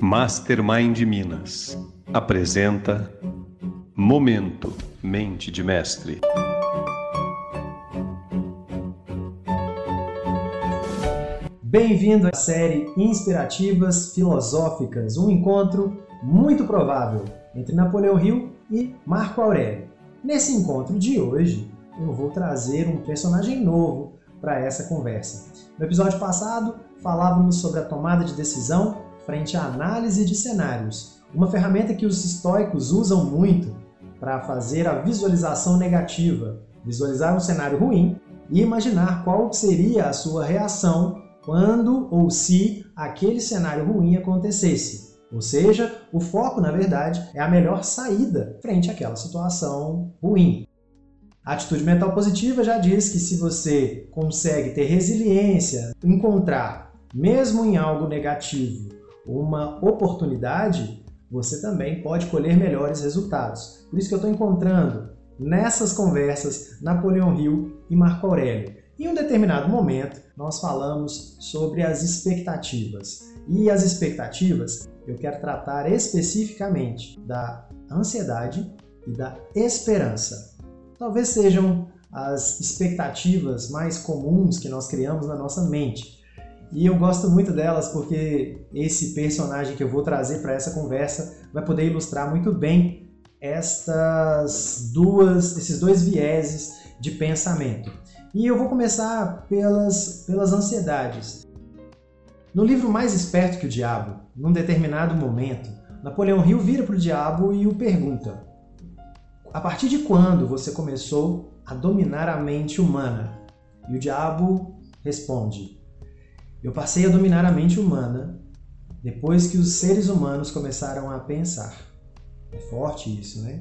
Mastermind Minas apresenta Momento Mente de Mestre. Bem-vindo à série Inspirativas Filosóficas, um encontro muito provável entre Napoleão Hill e Marco Aurélio. Nesse encontro de hoje, eu vou trazer um personagem novo para essa conversa. No episódio passado, falávamos sobre a tomada de decisão frente à análise de cenários, uma ferramenta que os estoicos usam muito para fazer a visualização negativa, visualizar um cenário ruim e imaginar qual seria a sua reação quando ou se aquele cenário ruim acontecesse. Ou seja, o foco, na verdade, é a melhor saída frente àquela situação ruim. A atitude mental positiva já diz que se você consegue ter resiliência, encontrar, mesmo em algo negativo, uma oportunidade, você também pode colher melhores resultados. Por isso que eu estou encontrando nessas conversas Napoleão Hill e Marco Aurélio. Em um determinado momento, nós falamos sobre as expectativas. E as expectativas, eu quero tratar especificamente da ansiedade e da esperança talvez sejam as expectativas mais comuns que nós criamos na nossa mente. E eu gosto muito delas porque esse personagem que eu vou trazer para essa conversa vai poder ilustrar muito bem estas duas, esses dois vieses de pensamento. E eu vou começar pelas, pelas ansiedades. No livro Mais Esperto que o Diabo, num determinado momento, Napoleão Hill vira para o diabo e o pergunta: a partir de quando você começou a dominar a mente humana? E o diabo responde: Eu passei a dominar a mente humana depois que os seres humanos começaram a pensar. É forte isso, né?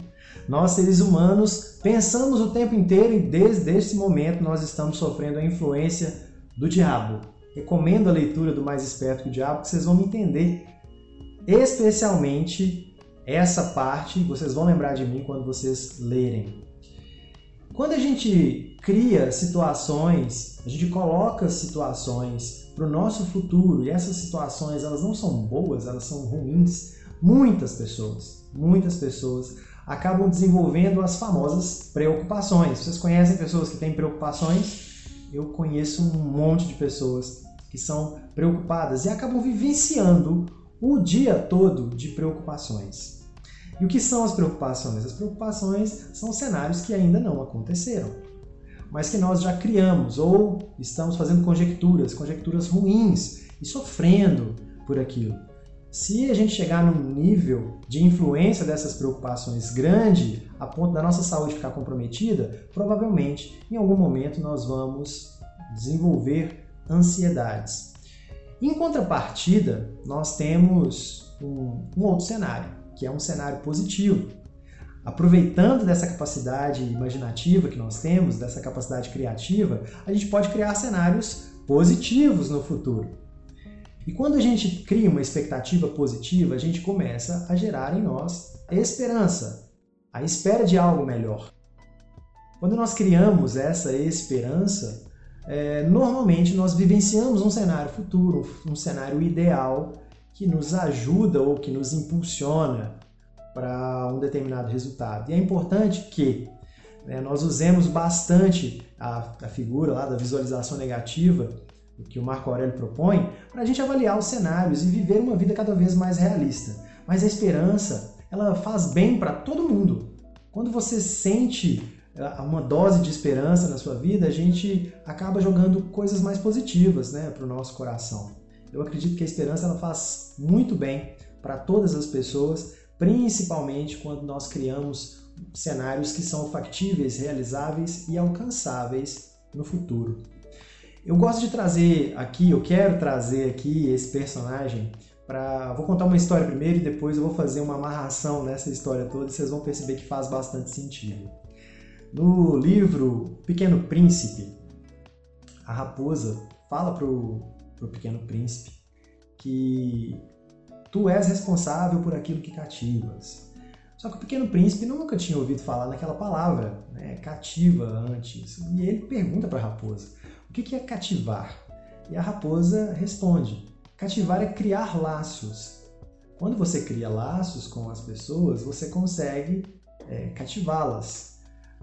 Nós, seres humanos, pensamos o tempo inteiro e desde esse momento nós estamos sofrendo a influência do diabo. Recomendo a leitura do Mais Esperto que o Diabo, que vocês vão entender especialmente essa parte vocês vão lembrar de mim quando vocês lerem. Quando a gente cria situações, a gente coloca situações para o nosso futuro e essas situações elas não são boas, elas são ruins. Muitas pessoas, muitas pessoas acabam desenvolvendo as famosas preocupações. Vocês conhecem pessoas que têm preocupações? Eu conheço um monte de pessoas que são preocupadas e acabam vivenciando o dia todo de preocupações. E o que são as preocupações? As preocupações são cenários que ainda não aconteceram, mas que nós já criamos ou estamos fazendo conjecturas, conjecturas ruins e sofrendo por aquilo. Se a gente chegar num nível de influência dessas preocupações grande, a ponto da nossa saúde ficar comprometida, provavelmente em algum momento nós vamos desenvolver ansiedades. Em contrapartida, nós temos um, um outro cenário, que é um cenário positivo. Aproveitando dessa capacidade imaginativa que nós temos, dessa capacidade criativa, a gente pode criar cenários positivos no futuro. E quando a gente cria uma expectativa positiva, a gente começa a gerar em nós esperança, a espera de algo melhor. Quando nós criamos essa esperança, é, normalmente nós vivenciamos um cenário futuro, um cenário ideal que nos ajuda ou que nos impulsiona para um determinado resultado. E é importante que né, nós usemos bastante a, a figura lá da visualização negativa, o que o Marco Aurélio propõe, para a gente avaliar os cenários e viver uma vida cada vez mais realista. Mas a esperança, ela faz bem para todo mundo. Quando você sente uma dose de esperança na sua vida, a gente acaba jogando coisas mais positivas né, para o nosso coração. Eu acredito que a esperança ela faz muito bem para todas as pessoas, principalmente quando nós criamos cenários que são factíveis, realizáveis e alcançáveis no futuro. Eu gosto de trazer aqui, eu quero trazer aqui esse personagem para. Vou contar uma história primeiro e depois eu vou fazer uma amarração nessa história toda e vocês vão perceber que faz bastante sentido. No livro Pequeno Príncipe, a raposa fala pro, pro Pequeno Príncipe que tu és responsável por aquilo que cativas. Só que o Pequeno Príncipe nunca tinha ouvido falar naquela palavra, né, cativa, antes. E ele pergunta para a raposa: o que é cativar? E a raposa responde: Cativar é criar laços. Quando você cria laços com as pessoas, você consegue é, cativá-las.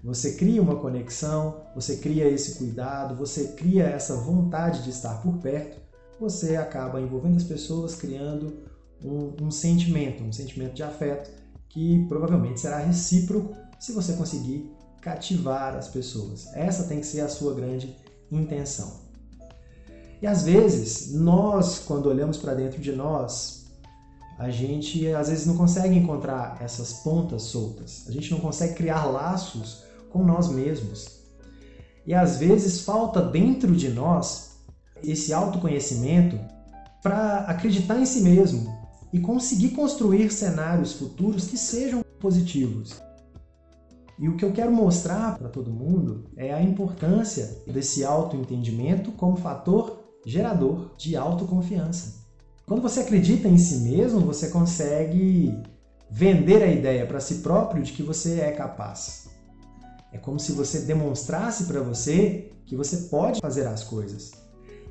Você cria uma conexão, você cria esse cuidado, você cria essa vontade de estar por perto, você acaba envolvendo as pessoas, criando um, um sentimento, um sentimento de afeto que provavelmente será recíproco se você conseguir cativar as pessoas. Essa tem que ser a sua grande intenção. E às vezes, nós, quando olhamos para dentro de nós, a gente às vezes não consegue encontrar essas pontas soltas. A gente não consegue criar laços com nós mesmos. E às vezes falta dentro de nós esse autoconhecimento para acreditar em si mesmo e conseguir construir cenários futuros que sejam positivos. E o que eu quero mostrar para todo mundo é a importância desse autoentendimento como fator gerador de autoconfiança. Quando você acredita em si mesmo, você consegue vender a ideia para si próprio de que você é capaz. É como se você demonstrasse para você que você pode fazer as coisas.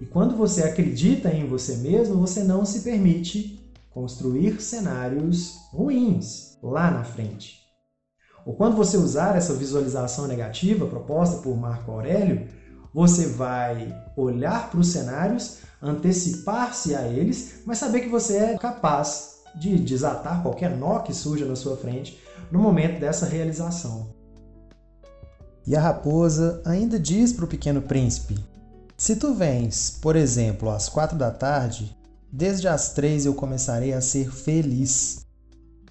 E quando você acredita em você mesmo, você não se permite construir cenários ruins lá na frente. Ou quando você usar essa visualização negativa proposta por Marco Aurélio, você vai olhar para os cenários, antecipar-se a eles, mas saber que você é capaz de desatar qualquer nó que surja na sua frente no momento dessa realização. E a raposa ainda diz para o pequeno príncipe: Se tu vens, por exemplo, às quatro da tarde, desde as três eu começarei a ser feliz.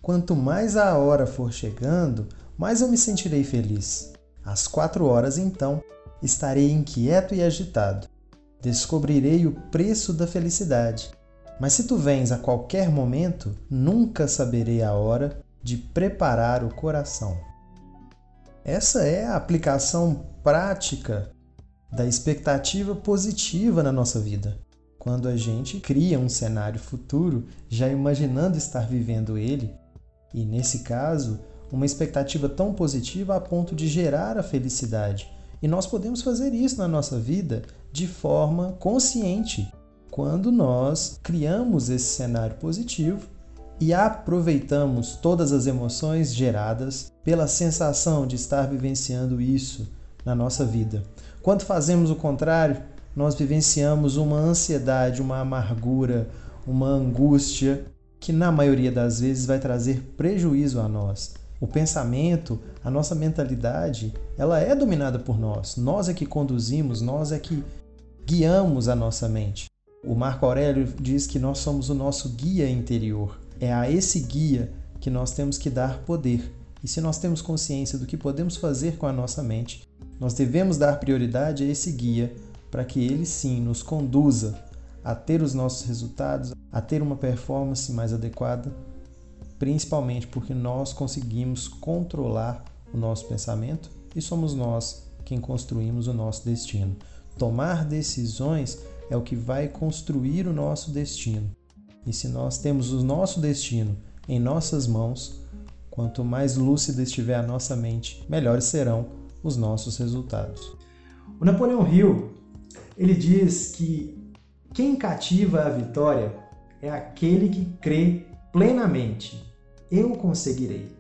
Quanto mais a hora for chegando, mais eu me sentirei feliz. Às quatro horas, então, estarei inquieto e agitado. Descobrirei o preço da felicidade. Mas se tu vens a qualquer momento, nunca saberei a hora de preparar o coração. Essa é a aplicação prática da expectativa positiva na nossa vida. Quando a gente cria um cenário futuro, já imaginando estar vivendo ele, e nesse caso, uma expectativa tão positiva a ponto de gerar a felicidade. E nós podemos fazer isso na nossa vida de forma consciente, quando nós criamos esse cenário positivo e aproveitamos todas as emoções geradas pela sensação de estar vivenciando isso na nossa vida. Quando fazemos o contrário, nós vivenciamos uma ansiedade, uma amargura, uma angústia que na maioria das vezes vai trazer prejuízo a nós. O pensamento, a nossa mentalidade, ela é dominada por nós. Nós é que conduzimos, nós é que guiamos a nossa mente. O Marco Aurélio diz que nós somos o nosso guia interior. É a esse guia que nós temos que dar poder. E se nós temos consciência do que podemos fazer com a nossa mente, nós devemos dar prioridade a esse guia para que ele sim nos conduza a ter os nossos resultados, a ter uma performance mais adequada, principalmente porque nós conseguimos controlar o nosso pensamento e somos nós quem construímos o nosso destino. Tomar decisões é o que vai construir o nosso destino. E se nós temos o nosso destino em nossas mãos, quanto mais lúcida estiver a nossa mente, melhores serão os nossos resultados. O Napoleão Hill, ele diz que quem cativa a vitória é aquele que crê plenamente. Eu conseguirei.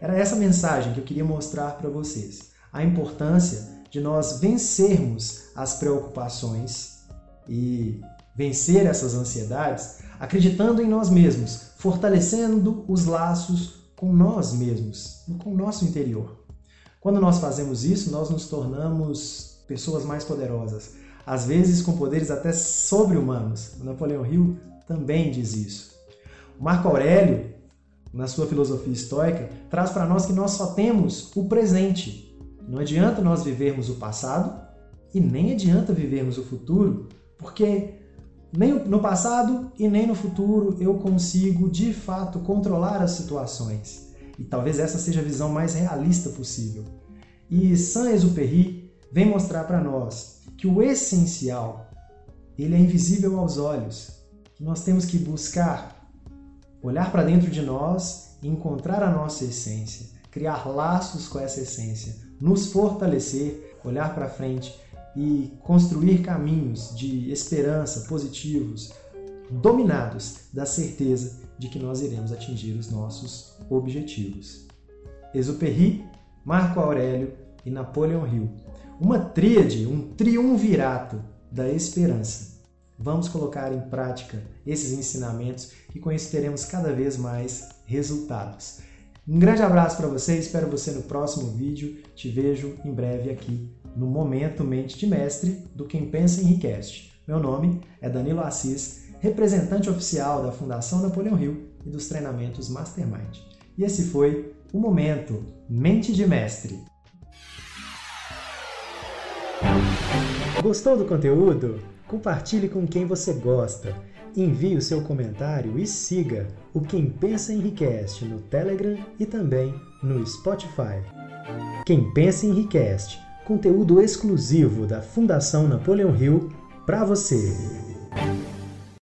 Era essa mensagem que eu queria mostrar para vocês. A importância de nós vencermos as preocupações e vencer essas ansiedades acreditando em nós mesmos, fortalecendo os laços com nós mesmos, com o nosso interior. Quando nós fazemos isso, nós nos tornamos pessoas mais poderosas, às vezes com poderes até sobre-humanos. O Napoleão Hill também diz isso. Marco Aurélio, na sua filosofia estoica, traz para nós que nós só temos o presente. Não adianta nós vivermos o passado e nem adianta vivermos o futuro, porque nem no passado e nem no futuro eu consigo de fato controlar as situações. E talvez essa seja a visão mais realista possível. E Saint-Exupéry vem mostrar para nós que o essencial, ele é invisível aos olhos, nós temos que buscar olhar para dentro de nós e encontrar a nossa essência, criar laços com essa essência, nos fortalecer, olhar para frente e construir caminhos de esperança positivos dominados da certeza de que nós iremos atingir os nossos objetivos. Exupéry, Marco Aurélio e Napoleon Hill. Uma tríade, um triunvirato da esperança. Vamos colocar em prática esses ensinamentos e com isso teremos cada vez mais resultados. Um grande abraço para você, espero você no próximo vídeo. Te vejo em breve aqui no Momento Mente de Mestre do Quem Pensa Enriquece. Meu nome é Danilo Assis, representante oficial da Fundação Napoleão Hill e dos treinamentos Mastermind. E esse foi o Momento Mente de Mestre. Gostou do conteúdo? Compartilhe com quem você gosta. Envie o seu comentário e siga o Quem Pensa Enriquece no Telegram e também no Spotify. Quem Pensa Enriquece, conteúdo exclusivo da Fundação Napoleão Hill para você.